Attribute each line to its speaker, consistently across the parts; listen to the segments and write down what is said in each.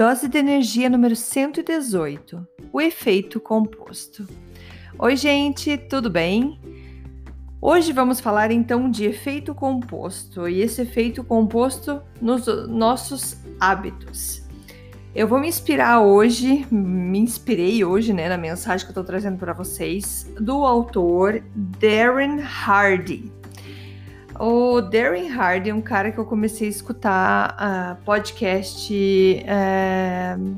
Speaker 1: Dose de energia número 118: o efeito composto. Oi, gente, tudo bem? Hoje vamos falar então de efeito composto e esse efeito composto nos nossos hábitos. Eu vou me inspirar hoje, me inspirei hoje, né, na mensagem que eu tô trazendo para vocês, do autor Darren Hardy. O Darren Hardy é um cara que eu comecei a escutar uh, podcast, uh,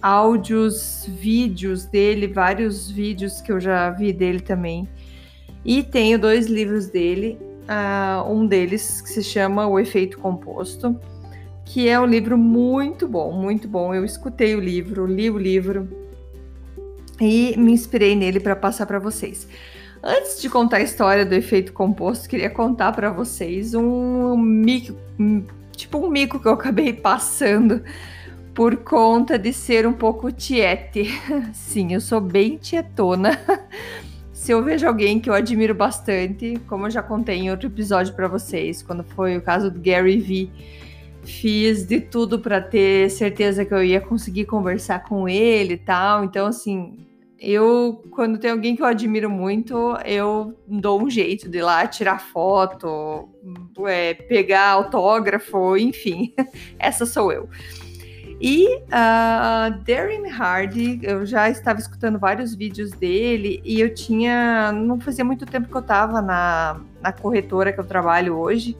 Speaker 1: áudios, vídeos dele, vários vídeos que eu já vi dele também. E tenho dois livros dele, uh, um deles que se chama O Efeito Composto, que é um livro muito bom, muito bom. Eu escutei o livro, li o livro e me inspirei nele para passar para vocês. Antes de contar a história do efeito composto, queria contar para vocês um mico, tipo um mico que eu acabei passando por conta de ser um pouco tiete. Sim, eu sou bem tietona. Se eu vejo alguém que eu admiro bastante, como eu já contei em outro episódio para vocês, quando foi o caso do Gary Vee, fiz de tudo para ter certeza que eu ia conseguir conversar com ele e tal. Então, assim, eu, quando tem alguém que eu admiro muito, eu dou um jeito de ir lá tirar foto, é, pegar autógrafo, enfim, essa sou eu. E uh, Darren Hardy, eu já estava escutando vários vídeos dele e eu tinha. Não fazia muito tempo que eu estava na, na corretora que eu trabalho hoje.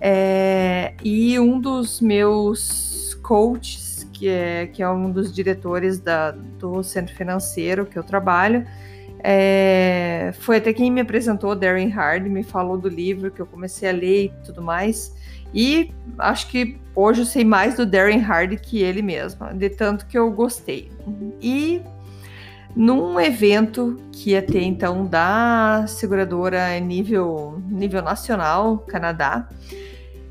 Speaker 1: É, e um dos meus coaches que é, que é um dos diretores da, do centro financeiro que eu trabalho. É, foi até quem me apresentou, Darren Hard, me falou do livro que eu comecei a ler e tudo mais. E acho que hoje eu sei mais do Darren Hard que ele mesmo, de tanto que eu gostei. E num evento que ia ter então da seguradora nível, nível nacional, Canadá,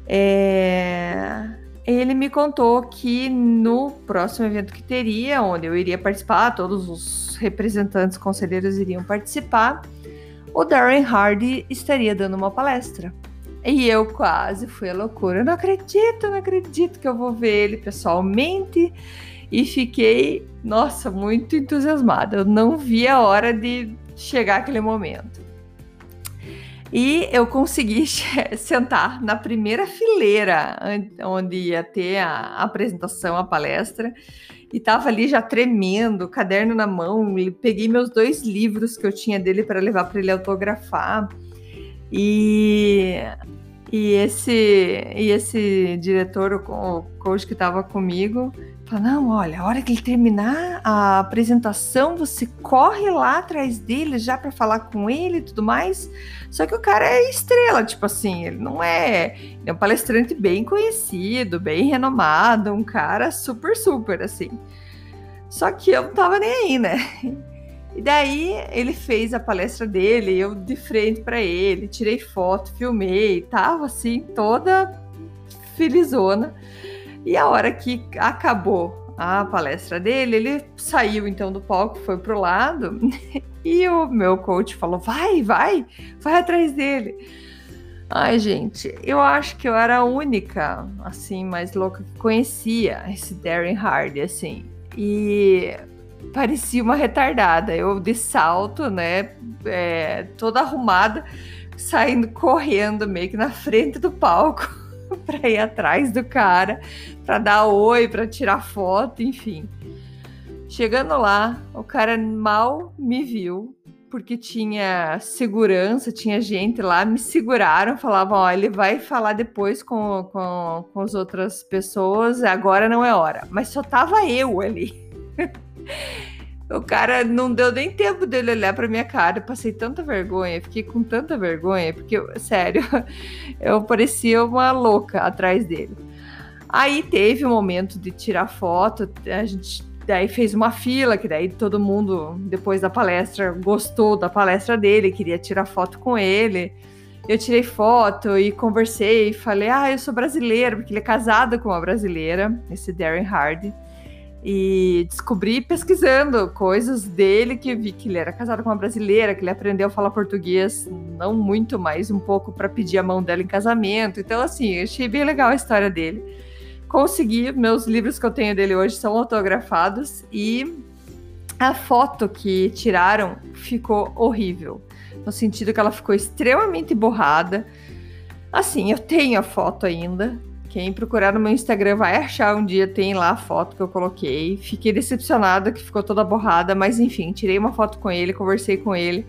Speaker 1: é, ele me contou que no próximo evento que teria, onde eu iria participar, todos os representantes conselheiros iriam participar, o Darren Hardy estaria dando uma palestra. E eu quase fui à loucura. Eu não acredito, não acredito que eu vou ver ele pessoalmente. E fiquei, nossa, muito entusiasmada. Eu não vi a hora de chegar aquele momento. E eu consegui sentar na primeira fileira, onde ia ter a apresentação, a palestra, e tava ali já tremendo, caderno na mão. Peguei meus dois livros que eu tinha dele para levar para ele autografar. E, e esse e esse diretor, o coach que estava comigo, Fala, não, olha, a hora que ele terminar a apresentação, você corre lá atrás dele já para falar com ele e tudo mais. Só que o cara é estrela, tipo assim, ele não é. Ele é um palestrante bem conhecido, bem renomado, um cara super, super, assim. Só que eu não tava nem aí, né? E daí ele fez a palestra dele, eu de frente para ele, tirei foto, filmei, tava assim, toda felizona. E a hora que acabou a palestra dele, ele saiu então do palco, foi pro lado, e o meu coach falou: vai, vai, vai atrás dele. Ai, gente, eu acho que eu era a única, assim, mais louca que conhecia esse Darren Hardy, assim. E parecia uma retardada. Eu de salto, né, é, toda arrumada, saindo correndo meio que na frente do palco. para ir atrás do cara, para dar oi, para tirar foto, enfim. Chegando lá, o cara mal me viu, porque tinha segurança, tinha gente lá, me seguraram, falavam: ó, ele vai falar depois com, com, com as outras pessoas, agora não é hora. Mas só tava eu ali. O cara não deu nem tempo dele olhar pra minha cara. Eu passei tanta vergonha, fiquei com tanta vergonha, porque, sério, eu parecia uma louca atrás dele. Aí teve o um momento de tirar foto, a gente daí fez uma fila, que daí todo mundo, depois da palestra, gostou da palestra dele, queria tirar foto com ele. Eu tirei foto e conversei, falei, ah, eu sou brasileiro, porque ele é casado com uma brasileira, esse Darren Hardy. E descobri pesquisando coisas dele que vi que ele era casado com uma brasileira, que ele aprendeu a falar português, não muito, mas um pouco para pedir a mão dela em casamento. Então, assim, achei bem legal a história dele. Consegui, meus livros que eu tenho dele hoje são autografados e a foto que tiraram ficou horrível, no sentido que ela ficou extremamente borrada. Assim, eu tenho a foto ainda, quem procurar no meu Instagram vai achar um dia, tem lá a foto que eu coloquei. Fiquei decepcionada que ficou toda borrada, mas enfim, tirei uma foto com ele, conversei com ele.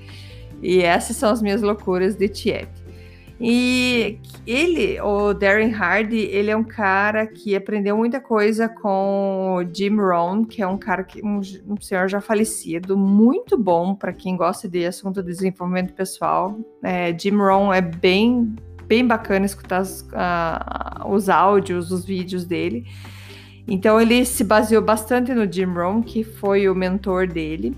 Speaker 1: E essas são as minhas loucuras de Tiep. E ele, o Darren Hardy, ele é um cara que aprendeu muita coisa com o Jim Rohn, que é um cara que um, um senhor já falecido, muito bom para quem gosta de assunto de desenvolvimento pessoal. É, Jim Rohn é bem bem bacana escutar os, uh, os áudios, os vídeos dele. Então ele se baseou bastante no Jim Rohn, que foi o mentor dele.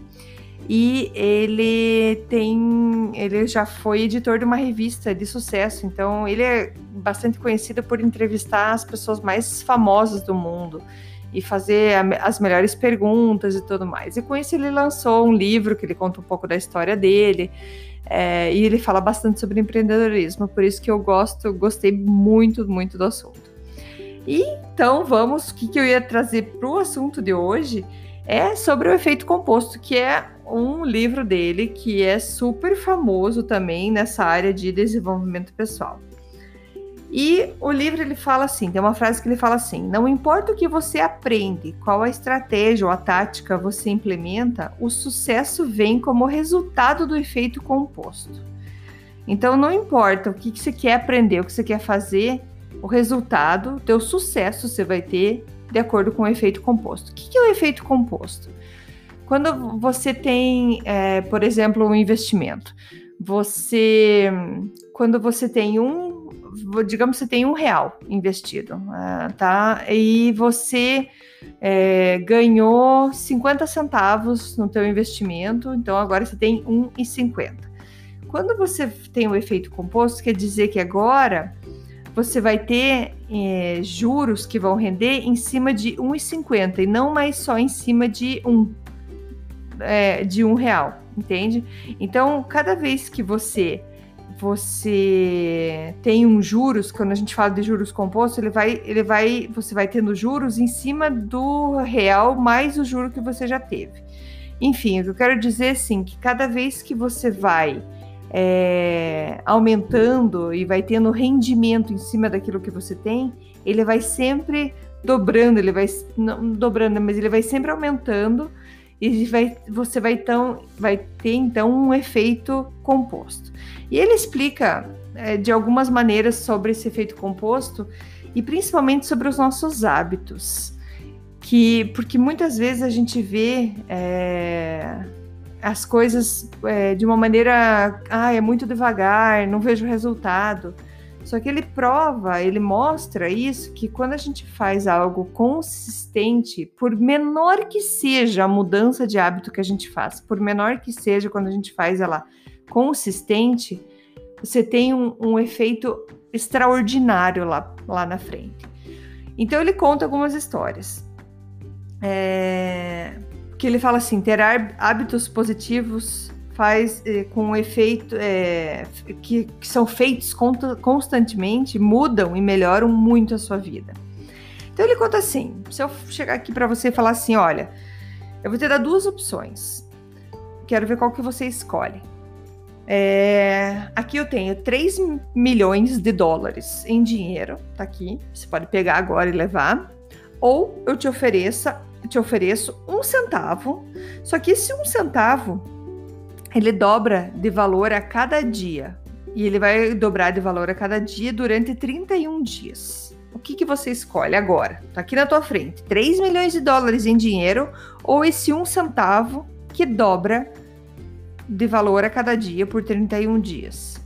Speaker 1: E ele tem, ele já foi editor de uma revista de sucesso, então ele é bastante conhecido por entrevistar as pessoas mais famosas do mundo e fazer as melhores perguntas e tudo mais. E com isso ele lançou um livro que ele conta um pouco da história dele. É, e ele fala bastante sobre empreendedorismo, por isso que eu gosto, gostei muito, muito do assunto. E então vamos, o que, que eu ia trazer para o assunto de hoje é sobre o efeito composto, que é um livro dele que é super famoso também nessa área de desenvolvimento pessoal. E o livro ele fala assim, tem uma frase que ele fala assim: não importa o que você aprende, qual a estratégia ou a tática você implementa, o sucesso vem como resultado do efeito composto. Então não importa o que, você quer aprender, o que você quer fazer, o resultado, o teu sucesso você vai ter de acordo com o efeito composto. O que, é o efeito composto? Quando você tem, é, por exemplo, um investimento, você, quando você tem um digamos que você tem um real investido, uh, tá? E você é, ganhou 50 centavos no teu investimento, então agora você tem 1,50. Quando você tem o efeito composto, quer dizer que agora você vai ter é, juros que vão render em cima de 1,50 e não mais só em cima de um, é, de um real, entende? Então, cada vez que você você tem um juros, quando a gente fala de juros compostos, ele vai, ele vai, você vai tendo juros em cima do real mais o juro que você já teve. Enfim, o que eu quero dizer é assim, que cada vez que você vai é, aumentando e vai tendo rendimento em cima daquilo que você tem, ele vai sempre dobrando, ele vai não dobrando, mas ele vai sempre aumentando e vai, você vai, tão, vai ter então um efeito composto. E ele explica é, de algumas maneiras sobre esse efeito composto e principalmente sobre os nossos hábitos, que porque muitas vezes a gente vê é, as coisas é, de uma maneira, ah, é muito devagar, não vejo resultado. Só que ele prova, ele mostra isso que quando a gente faz algo consistente, por menor que seja a mudança de hábito que a gente faz, por menor que seja quando a gente faz ela consistente, você tem um, um efeito extraordinário lá, lá na frente. Então ele conta algumas histórias. É, que ele fala assim: ter hábitos positivos faz eh, com efeito é, que, que, são feitos constantemente, mudam e melhoram muito a sua vida. Então ele conta assim: se eu chegar aqui para você e falar assim, olha, eu vou te dar duas opções. Quero ver qual que você escolhe. É, aqui eu tenho 3 milhões de dólares em dinheiro, tá aqui. Você pode pegar agora e levar. Ou eu te ofereço, te ofereço um centavo. Só que esse um centavo ele dobra de valor a cada dia. E ele vai dobrar de valor a cada dia durante 31 dias. que, que você escolhe agora? Tá aqui na tua frente. 3 milhões de dólares em dinheiro ou esse um centavo que dobra de valor a cada dia por 31 dias.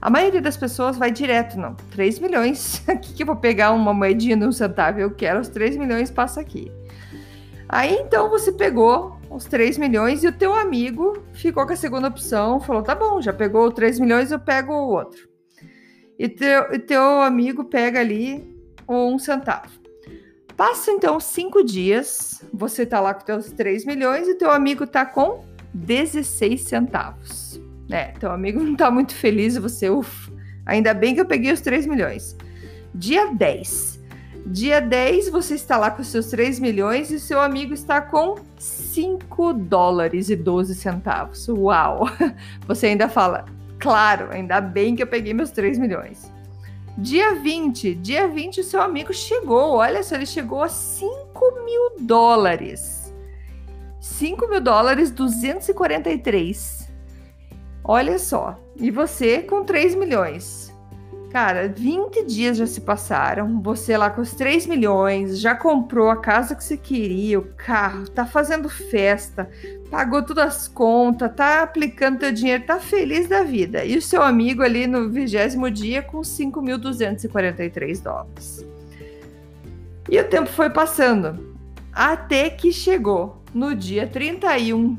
Speaker 1: A maioria das pessoas vai direto, não. 3 milhões. Aqui que eu vou pegar uma moedinha de um centavo, eu quero os 3 milhões, passa aqui. Aí então você pegou os 3 milhões e o teu amigo ficou com a segunda opção, falou: tá bom, já pegou 3 milhões, eu pego o outro. E teu, e teu amigo pega ali um centavo. Passa então cinco dias, você tá lá com teus 3 milhões e teu amigo tá com 16 centavos. É, teu amigo não tá muito feliz você, ainda bem que eu peguei os 3 milhões. Dia 10. Dia 10, você está lá com seus 3 milhões e seu amigo está com 5 dólares e 12 centavos. Uau! Você ainda fala, claro, ainda bem que eu peguei meus 3 milhões. Dia 20, dia 20, o seu amigo chegou. Olha só, ele chegou a 5 mil dólares. 5 mil dólares, 243. Olha só. E você com 3 milhões. Cara, 20 dias já se passaram. Você lá com os 3 milhões, já comprou a casa que você queria, o carro, tá fazendo festa, pagou todas as contas, tá aplicando teu dinheiro, tá feliz da vida. E o seu amigo ali no vigésimo dia com 5.243 dólares. E o tempo foi passando, até que chegou no dia 31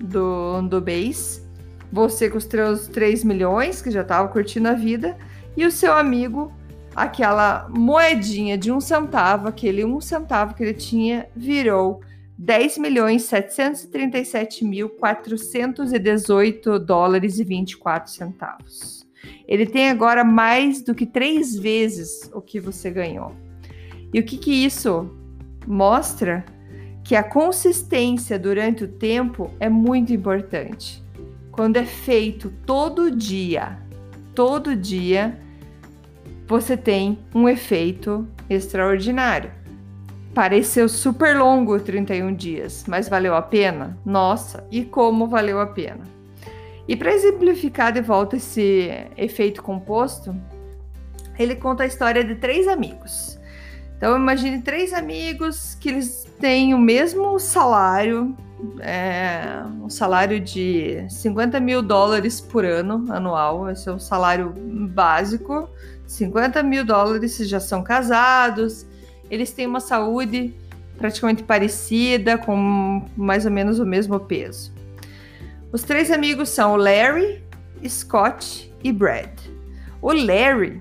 Speaker 1: do, do mês você com os seus 3 milhões, que já estava curtindo a vida, e o seu amigo, aquela moedinha de um centavo, aquele um centavo que ele tinha, virou 10 milhões 737 mil 418 dólares e 24 centavos. Ele tem agora mais do que três vezes o que você ganhou. E o que, que isso mostra? Que a consistência durante o tempo é muito importante quando é feito todo dia, todo dia, você tem um efeito extraordinário. Pareceu super longo 31 dias, mas valeu a pena? Nossa, e como valeu a pena? E para exemplificar de volta esse efeito composto, ele conta a história de três amigos. Então imagine três amigos que eles têm o mesmo salário, é, um salário de 50 mil dólares por ano anual, esse é o salário básico. 50 mil dólares já são casados, eles têm uma saúde praticamente parecida, com mais ou menos o mesmo peso. Os três amigos são o Larry, Scott e Brad. O Larry,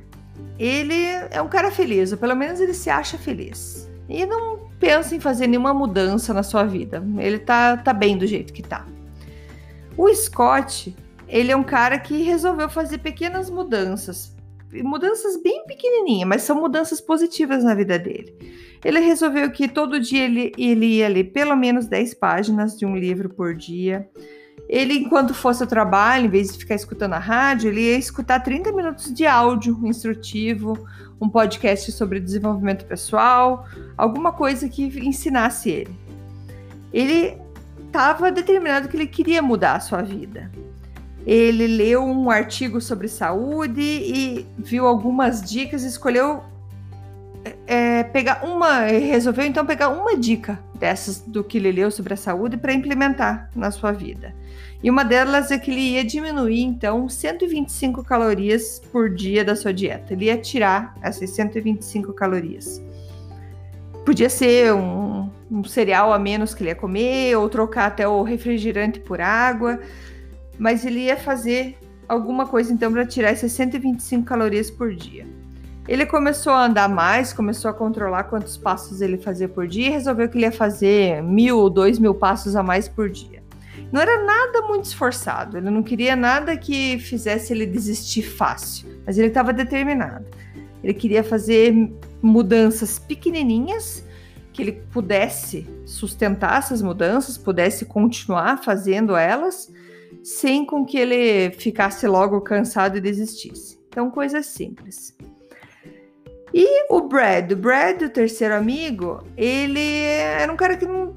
Speaker 1: ele é um cara feliz, ou pelo menos ele se acha feliz. E não pensa em fazer nenhuma mudança na sua vida. Ele tá, tá bem do jeito que tá. O Scott, ele é um cara que resolveu fazer pequenas mudanças. Mudanças bem pequenininhas, mas são mudanças positivas na vida dele. Ele resolveu que todo dia ele, ele ia ler pelo menos 10 páginas de um livro por dia. Ele, enquanto fosse ao trabalho, em vez de ficar escutando a rádio, ele ia escutar 30 minutos de áudio instrutivo, um podcast sobre desenvolvimento pessoal, alguma coisa que ensinasse ele. Ele estava determinado que ele queria mudar a sua vida. Ele leu um artigo sobre saúde e viu algumas dicas, escolheu pegar uma, resolveu então pegar uma dica dessas do que ele leu sobre a saúde para implementar na sua vida. E uma delas é que ele ia diminuir, então, 125 calorias por dia da sua dieta. Ele ia tirar essas 125 calorias. Podia ser um, um cereal a menos que ele ia comer, ou trocar até o refrigerante por água, mas ele ia fazer alguma coisa então para tirar essas 125 calorias por dia. Ele começou a andar mais, começou a controlar quantos passos ele fazia por dia e resolveu que ele ia fazer mil ou dois mil passos a mais por dia. Não era nada muito esforçado, ele não queria nada que fizesse ele desistir fácil, mas ele estava determinado. Ele queria fazer mudanças pequenininhas que ele pudesse sustentar essas mudanças, pudesse continuar fazendo elas, sem com que ele ficasse logo cansado e desistisse. Então, coisas simples. E o Brad, o Brad, o terceiro amigo, ele era um cara que não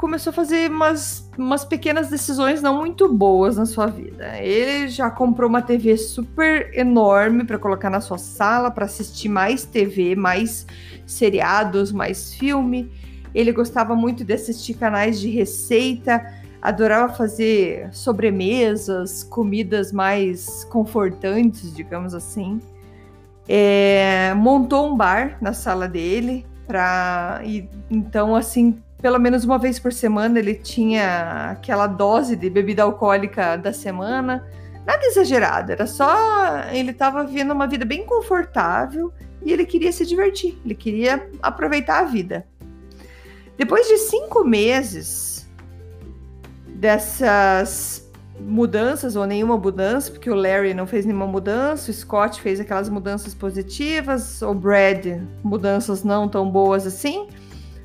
Speaker 1: começou a fazer umas, umas pequenas decisões não muito boas na sua vida. Ele já comprou uma TV super enorme para colocar na sua sala para assistir mais TV, mais seriados, mais filme. Ele gostava muito de assistir canais de receita, adorava fazer sobremesas, comidas mais confortantes, digamos assim. É, montou um bar na sala dele para então assim pelo menos uma vez por semana ele tinha aquela dose de bebida alcoólica da semana. Nada exagerado, era só ele estava vivendo uma vida bem confortável e ele queria se divertir, ele queria aproveitar a vida. Depois de cinco meses dessas mudanças ou nenhuma mudança, porque o Larry não fez nenhuma mudança, o Scott fez aquelas mudanças positivas, o Brad mudanças não tão boas assim.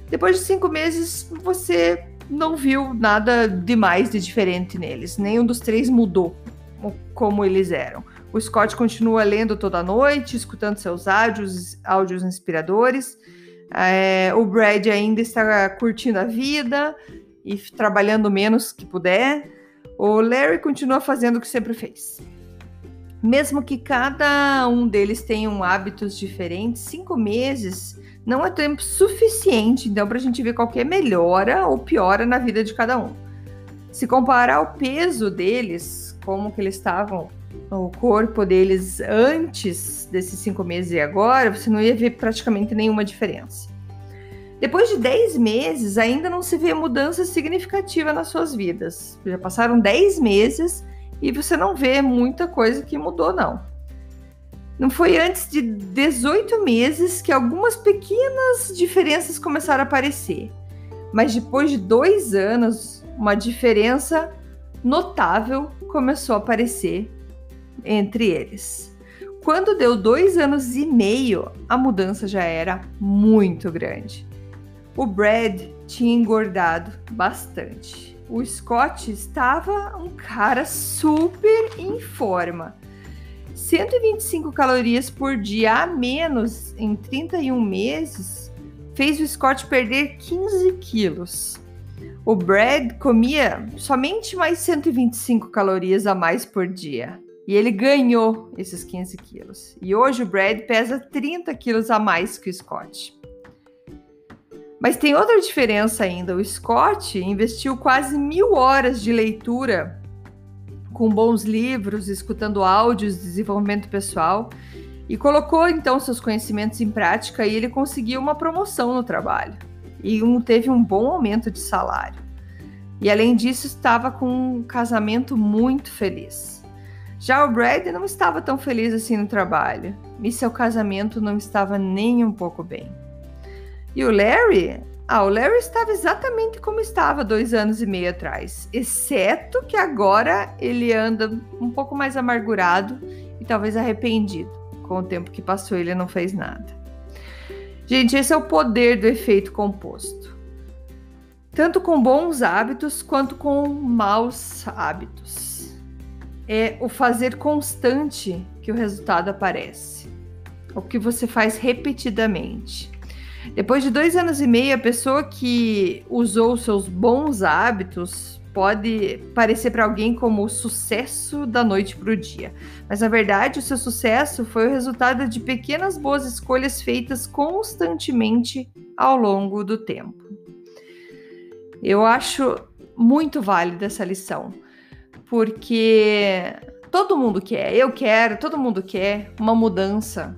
Speaker 1: Depois de cinco meses, você não viu nada demais de diferente neles. Nenhum dos três mudou como eles eram. O Scott continua lendo toda noite, escutando seus áudios, áudios inspiradores. É, o Brad ainda está curtindo a vida e trabalhando menos que puder. O Larry continua fazendo o que sempre fez. Mesmo que cada um deles tenha hábitos diferentes, cinco meses não é tempo suficiente, então, para a gente ver qualquer melhora ou piora na vida de cada um. Se comparar o peso deles, como que eles estavam, o corpo deles antes desses cinco meses e agora, você não ia ver praticamente nenhuma diferença. Depois de 10 meses, ainda não se vê mudança significativa nas suas vidas. Já passaram 10 meses e você não vê muita coisa que mudou, não. Não foi antes de 18 meses que algumas pequenas diferenças começaram a aparecer. Mas depois de dois anos, uma diferença notável começou a aparecer entre eles. Quando deu dois anos e meio, a mudança já era muito grande. O Brad tinha engordado bastante. O Scott estava um cara super em forma 125 calorias por dia a menos em 31 meses fez o Scott perder 15 quilos. O Brad comia somente mais 125 calorias a mais por dia. E ele ganhou esses 15 quilos. E hoje o Brad pesa 30 quilos a mais que o Scott. Mas tem outra diferença ainda. O Scott investiu quase mil horas de leitura com bons livros, escutando áudios de desenvolvimento pessoal e colocou então seus conhecimentos em prática e ele conseguiu uma promoção no trabalho e um, teve um bom aumento de salário. E além disso, estava com um casamento muito feliz. Já o Brad não estava tão feliz assim no trabalho e seu casamento não estava nem um pouco bem. E o Larry ah, o Larry estava exatamente como estava dois anos e meio atrás, exceto que agora ele anda um pouco mais amargurado e talvez arrependido. Com o tempo que passou, ele não fez nada. Gente, esse é o poder do efeito composto. Tanto com bons hábitos quanto com maus hábitos. É o fazer constante que o resultado aparece. O que você faz repetidamente. Depois de dois anos e meio, a pessoa que usou seus bons hábitos pode parecer para alguém como o sucesso da noite para o dia. Mas na verdade, o seu sucesso foi o resultado de pequenas boas escolhas feitas constantemente ao longo do tempo. Eu acho muito válida essa lição, porque todo mundo quer, eu quero, todo mundo quer uma mudança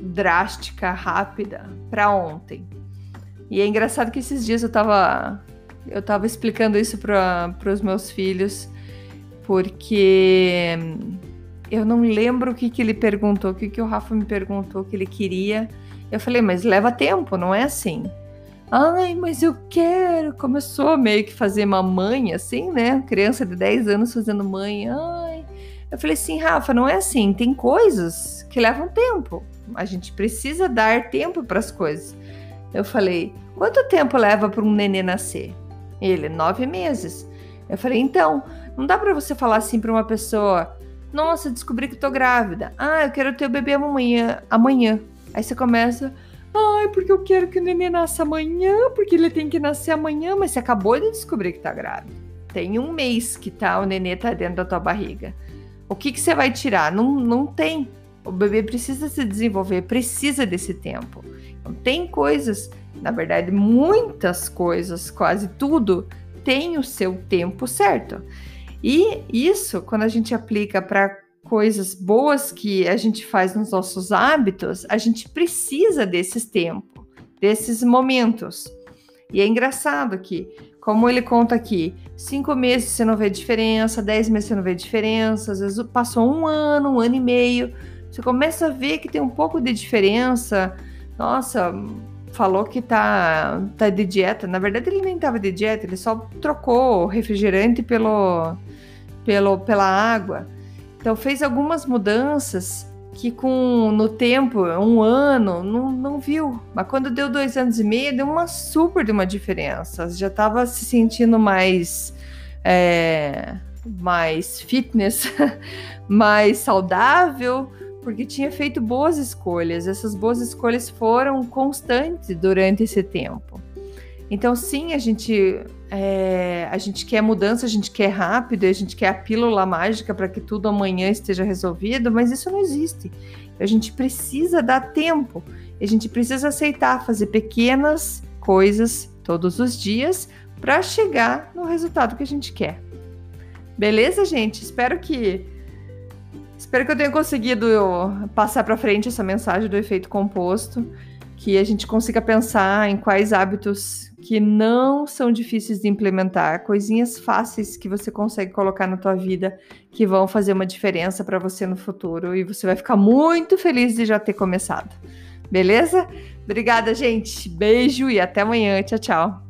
Speaker 1: drástica, rápida para ontem. E é engraçado que esses dias eu tava eu tava explicando isso para os meus filhos, porque eu não lembro o que, que ele perguntou, o que, que o Rafa me perguntou que ele queria. Eu falei, mas leva tempo, não é assim. Ai, mas eu quero. Começou meio que fazer mamãe, assim, né? Criança de 10 anos fazendo mãe. Ai. Eu falei assim, Rafa, não é assim. Tem coisas que levam tempo. A gente precisa dar tempo para as coisas. Eu falei: quanto tempo leva para um nenê nascer? Ele: nove meses. Eu falei: então, não dá para você falar assim para uma pessoa: nossa, descobri que tô grávida. Ah, eu quero ter o bebê amanhã. amanhã. Aí você começa: Ai, porque eu quero que o neném nasça amanhã, porque ele tem que nascer amanhã, mas você acabou de descobrir que tá grávida. Tem um mês que tá, o nenê tá dentro da tua barriga. O que, que você vai tirar? Não, não tem. O bebê precisa se desenvolver, precisa desse tempo. Então, tem coisas, na verdade, muitas coisas, quase tudo, tem o seu tempo certo. E isso, quando a gente aplica para coisas boas que a gente faz nos nossos hábitos, a gente precisa desses tempos, desses momentos. E é engraçado que, como ele conta aqui, cinco meses você não vê diferença, dez meses você não vê diferença, às vezes passou um ano, um ano e meio, você começa a ver que tem um pouco de diferença. Nossa, falou que tá, tá de dieta. Na verdade, ele nem tava de dieta, ele só trocou o refrigerante pelo, pelo, pela água. Então fez algumas mudanças que com no tempo, um ano, não, não viu. Mas quando deu dois anos e meio, deu uma super de uma diferença. Já estava se sentindo mais, é, mais fitness, mais saudável, porque tinha feito boas escolhas. Essas boas escolhas foram constantes durante esse tempo. Então, sim, a gente, é, a gente quer mudança, a gente quer rápido, a gente quer a pílula mágica para que tudo amanhã esteja resolvido, mas isso não existe. A gente precisa dar tempo, a gente precisa aceitar fazer pequenas coisas todos os dias para chegar no resultado que a gente quer. Beleza, gente? Espero que espero que eu tenha conseguido passar para frente essa mensagem do efeito composto que a gente consiga pensar em quais hábitos que não são difíceis de implementar, coisinhas fáceis que você consegue colocar na tua vida que vão fazer uma diferença para você no futuro e você vai ficar muito feliz de já ter começado. Beleza? Obrigada, gente. Beijo e até amanhã. Tchau, tchau.